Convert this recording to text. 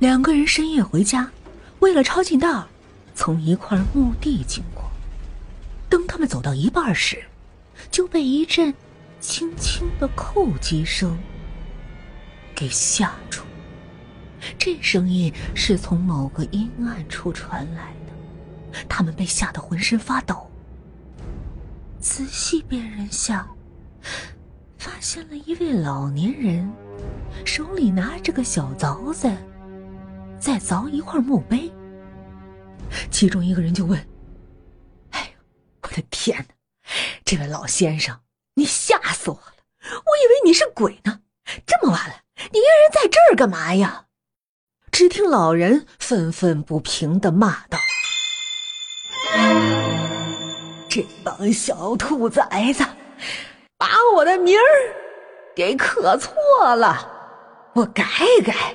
两个人深夜回家，为了抄近道，从一块墓地经过。等他们走到一半时，就被一阵轻轻的叩击声给吓住。这声音是从某个阴暗处传来的，他们被吓得浑身发抖。仔细辨认下，发现了一位老年人，手里拿着个小凿子，再凿一块墓碑。其中一个人就问：“哎呀，我的天哪！这位老先生，你吓死我了！我以为你是鬼呢。这么晚了，你一个人在这儿干嘛呀？”只听老人愤愤不平的骂道：“这帮小兔崽子，把我的名儿给刻错了，我改改。”